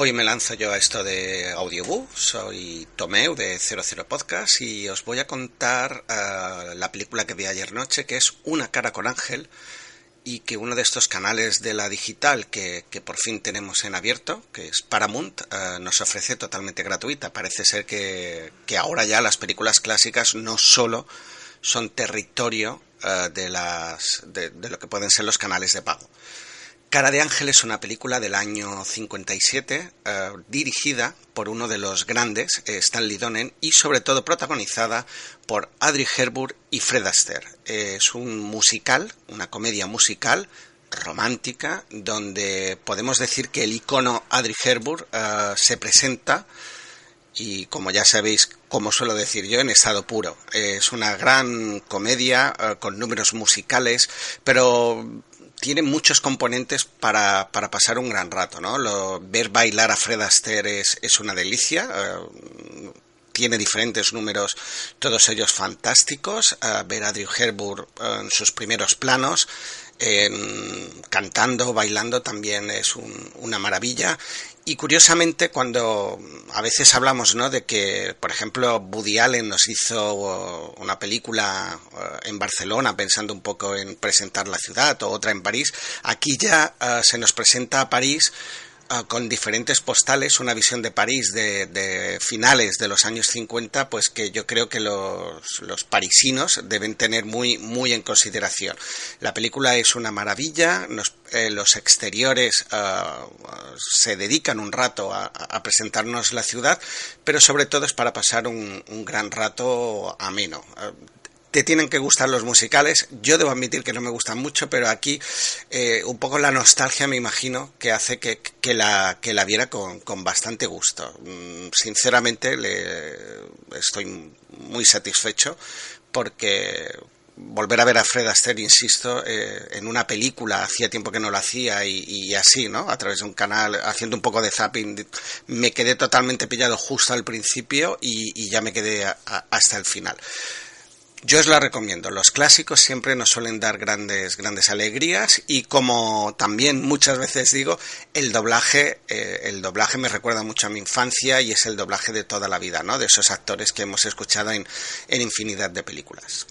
Hoy me lanzo yo a esto de Audiobook, soy Tomeu de 00 Podcast y os voy a contar uh, la película que vi ayer noche, que es Una cara con Ángel, y que uno de estos canales de la digital que, que por fin tenemos en abierto, que es Paramount, uh, nos ofrece totalmente gratuita. Parece ser que, que, ahora ya las películas clásicas no solo son territorio uh, de, las, de lo que pueden ser los canales de pago. Cara de Ángel es una película del año 57 eh, dirigida por uno de los grandes, eh, Stanley Donen, y sobre todo protagonizada por Adri Herburg y Fred Astaire. Eh, es un musical, una comedia musical romántica, donde podemos decir que el icono Adri Herburg se presenta y como ya sabéis, como suelo decir yo, en estado puro. Es una gran comedia con números musicales, pero tiene muchos componentes para, para, pasar un gran rato, ¿no? Lo, ver bailar a Fred Astaire es, es una delicia. Tiene diferentes números, todos ellos fantásticos. Ver a Drew Herburg uh, en sus primeros planos, en, cantando, bailando, también es un, una maravilla. Y curiosamente, cuando a veces hablamos ¿no? de que, por ejemplo, Woody Allen nos hizo una película en Barcelona pensando un poco en presentar la ciudad o otra en París, aquí ya uh, se nos presenta a París con diferentes postales, una visión de París de, finales de los años 50, pues que yo creo que los, los, parisinos deben tener muy, muy en consideración. La película es una maravilla, eh, los exteriores uh, se dedican un rato a, presentarnos la ciudad, pero sobre todo es para pasar un, un gran rato ameno te tienen que gustar los musicales. Yo debo admitir que no me gustan mucho, pero aquí eh, un poco la nostalgia me imagino que hace que, que, la, que la viera con, con bastante gusto. Mm, sinceramente le, estoy muy satisfecho porque volver a ver a Fred Astaire, insisto, eh, en una película, hacía tiempo que no lo hacía y, así, ¿no? A través de un canal, haciendo un poco de zapping, me quedé totalmente pillado justo al principio y, ya me quedé a, hasta el final. Yo os la recomiendo. Los clásicos siempre nos suelen dar grandes, grandes alegrías y como también muchas veces digo, el doblaje, eh, el doblaje me recuerda mucho a mi infancia y es el doblaje de toda la vida, ¿no? De esos actores que hemos escuchado en, en infinidad de películas.